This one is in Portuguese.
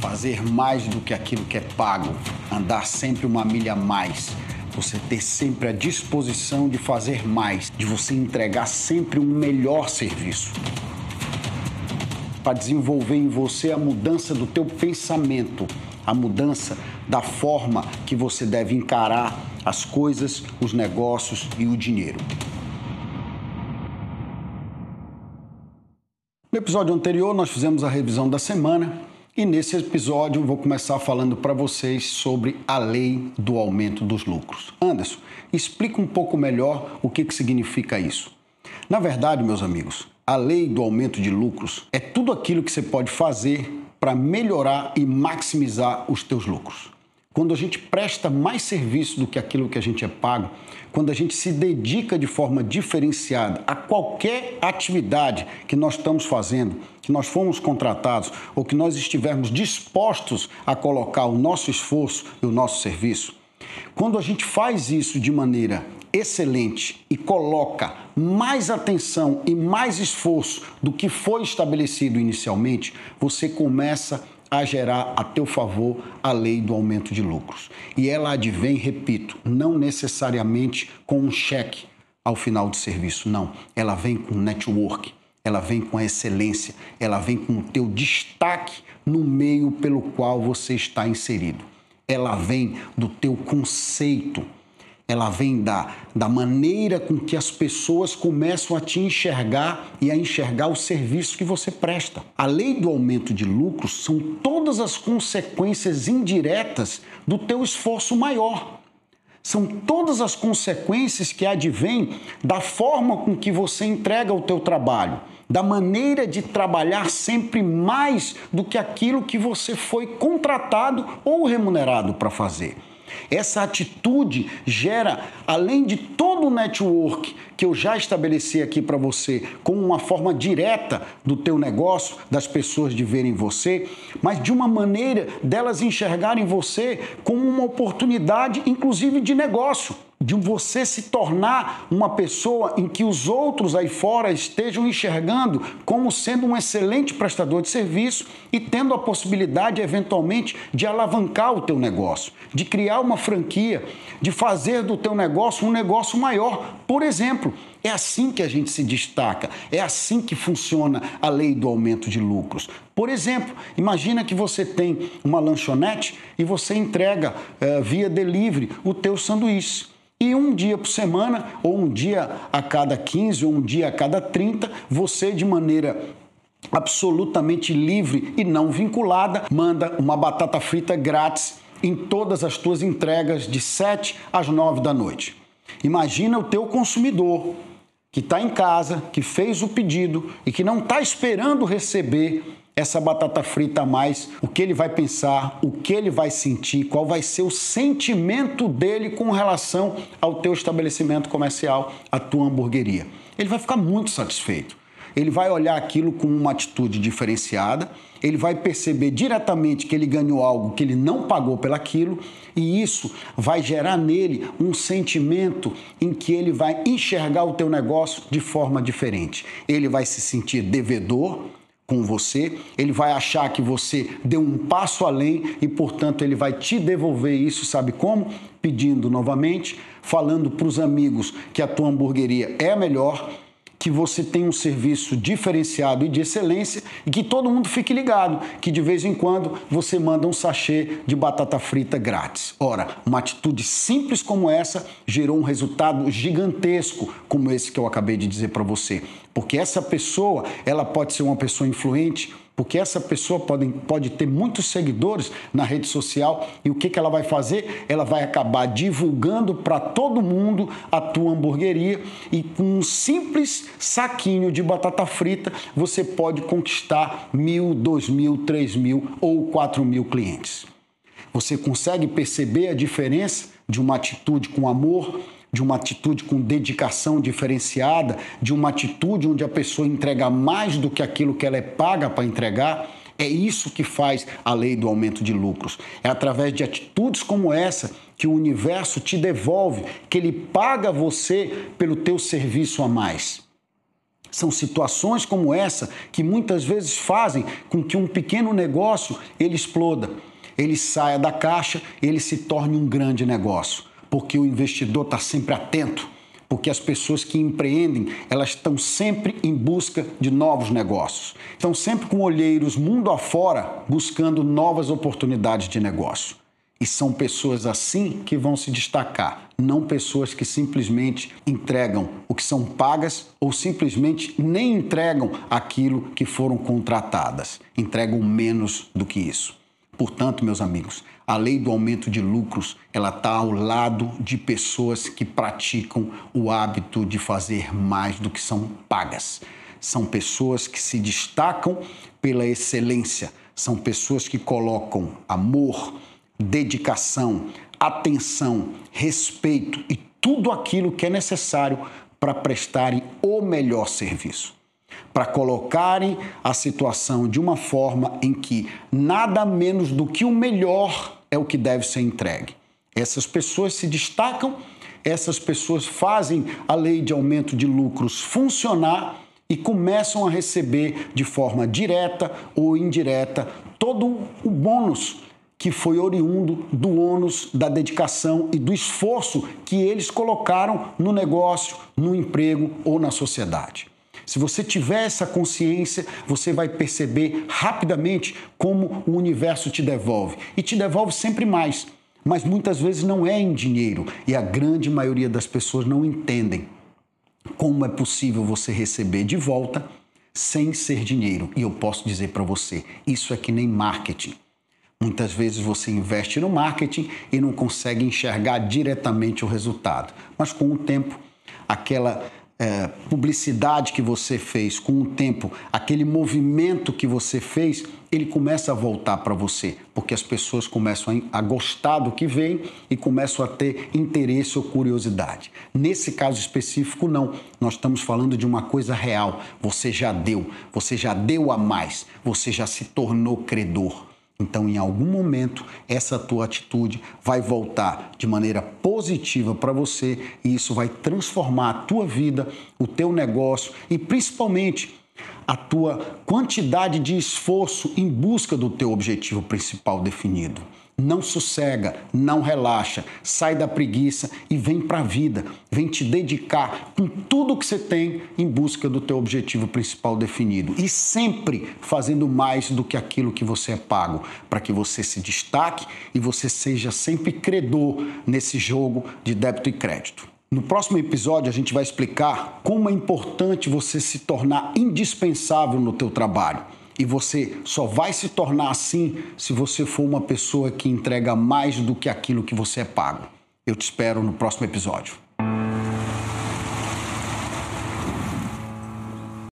fazer mais do que aquilo que é pago, andar sempre uma milha a mais, você ter sempre a disposição de fazer mais, de você entregar sempre um melhor serviço. Para desenvolver em você a mudança do teu pensamento, a mudança da forma que você deve encarar as coisas, os negócios e o dinheiro. No episódio anterior, nós fizemos a revisão da semana e nesse episódio vou começar falando para vocês sobre a lei do aumento dos lucros. Anderson, explica um pouco melhor o que, que significa isso. Na verdade, meus amigos, a lei do aumento de lucros é tudo aquilo que você pode fazer para melhorar e maximizar os teus lucros. Quando a gente presta mais serviço do que aquilo que a gente é pago, quando a gente se dedica de forma diferenciada a qualquer atividade que nós estamos fazendo, que nós fomos contratados ou que nós estivermos dispostos a colocar o nosso esforço e o nosso serviço, quando a gente faz isso de maneira excelente e coloca mais atenção e mais esforço do que foi estabelecido inicialmente, você começa a gerar a teu favor a lei do aumento de lucros. E ela advém, repito, não necessariamente com um cheque ao final do serviço, não. Ela vem com network, ela vem com a excelência, ela vem com o teu destaque no meio pelo qual você está inserido. Ela vem do teu conceito ela vem da, da maneira com que as pessoas começam a te enxergar e a enxergar o serviço que você presta. A lei do aumento de lucros são todas as consequências indiretas do teu esforço maior. São todas as consequências que advêm da forma com que você entrega o teu trabalho, da maneira de trabalhar sempre mais do que aquilo que você foi contratado ou remunerado para fazer. Essa atitude gera, além de todo o network que eu já estabeleci aqui para você, como uma forma direta do teu negócio, das pessoas de verem você, mas de uma maneira delas enxergarem você como uma oportunidade, inclusive de negócio de você se tornar uma pessoa em que os outros aí fora estejam enxergando como sendo um excelente prestador de serviço e tendo a possibilidade, eventualmente, de alavancar o teu negócio, de criar uma franquia, de fazer do teu negócio um negócio maior. Por exemplo, é assim que a gente se destaca, é assim que funciona a lei do aumento de lucros. Por exemplo, imagina que você tem uma lanchonete e você entrega eh, via delivery o teu sanduíche. E um dia por semana, ou um dia a cada 15, ou um dia a cada 30, você, de maneira absolutamente livre e não vinculada, manda uma batata frita grátis em todas as tuas entregas de 7 às 9 da noite. Imagina o teu consumidor que está em casa, que fez o pedido e que não está esperando receber essa batata frita a mais, o que ele vai pensar, o que ele vai sentir, qual vai ser o sentimento dele com relação ao teu estabelecimento comercial, a tua hamburgueria. Ele vai ficar muito satisfeito. Ele vai olhar aquilo com uma atitude diferenciada, ele vai perceber diretamente que ele ganhou algo que ele não pagou pelaquilo, e isso vai gerar nele um sentimento em que ele vai enxergar o teu negócio de forma diferente. Ele vai se sentir devedor, com você, ele vai achar que você deu um passo além e, portanto, ele vai te devolver isso, sabe como? Pedindo novamente, falando para os amigos que a tua hamburgueria é a melhor, que você tem um serviço diferenciado e de excelência e que todo mundo fique ligado, que de vez em quando você manda um sachê de batata frita grátis. Ora, uma atitude simples como essa gerou um resultado gigantesco como esse que eu acabei de dizer para você. Porque essa pessoa, ela pode ser uma pessoa influente, porque essa pessoa pode, pode ter muitos seguidores na rede social e o que, que ela vai fazer? Ela vai acabar divulgando para todo mundo a tua hamburgueria e com um simples saquinho de batata frita você pode conquistar mil, dois mil, três mil ou quatro mil clientes. Você consegue perceber a diferença de uma atitude com amor, de uma atitude com dedicação diferenciada, de uma atitude onde a pessoa entrega mais do que aquilo que ela é paga para entregar. É isso que faz a lei do aumento de lucros. É através de atitudes como essa que o universo te devolve, que ele paga você pelo teu serviço a mais. São situações como essa que muitas vezes fazem com que um pequeno negócio ele exploda, ele saia da caixa, ele se torne um grande negócio, porque o investidor está sempre atento, porque as pessoas que empreendem elas estão sempre em busca de novos negócios, estão sempre com olheiros mundo afora buscando novas oportunidades de negócio. E são pessoas assim que vão se destacar, não pessoas que simplesmente entregam o que são pagas ou simplesmente nem entregam aquilo que foram contratadas, entregam menos do que isso. Portanto, meus amigos, a lei do aumento de lucros, ela está ao lado de pessoas que praticam o hábito de fazer mais do que são pagas. São pessoas que se destacam pela excelência, são pessoas que colocam amor, dedicação, atenção, respeito e tudo aquilo que é necessário para prestarem o melhor serviço. Para colocarem a situação de uma forma em que nada menos do que o melhor é o que deve ser entregue. Essas pessoas se destacam, essas pessoas fazem a lei de aumento de lucros funcionar e começam a receber de forma direta ou indireta todo o bônus que foi oriundo do ônus, da dedicação e do esforço que eles colocaram no negócio, no emprego ou na sociedade. Se você tiver essa consciência, você vai perceber rapidamente como o universo te devolve. E te devolve sempre mais. Mas muitas vezes não é em dinheiro. E a grande maioria das pessoas não entendem como é possível você receber de volta sem ser dinheiro. E eu posso dizer para você: isso é que nem marketing. Muitas vezes você investe no marketing e não consegue enxergar diretamente o resultado, mas com o tempo, aquela é, publicidade que você fez, com o tempo, aquele movimento que você fez, ele começa a voltar para você, porque as pessoas começam a gostar do que vem e começam a ter interesse ou curiosidade. Nesse caso específico, não. Nós estamos falando de uma coisa real. Você já deu, você já deu a mais, você já se tornou credor. Então, em algum momento, essa tua atitude vai voltar de maneira positiva para você e isso vai transformar a tua vida, o teu negócio e principalmente a tua quantidade de esforço em busca do teu objetivo principal definido. Não sossega, não relaxa, sai da preguiça e vem para a vida. Vem te dedicar com tudo que você tem em busca do teu objetivo principal definido e sempre fazendo mais do que aquilo que você é pago, para que você se destaque e você seja sempre credor nesse jogo de débito e crédito. No próximo episódio a gente vai explicar como é importante você se tornar indispensável no teu trabalho e você só vai se tornar assim se você for uma pessoa que entrega mais do que aquilo que você é pago. Eu te espero no próximo episódio.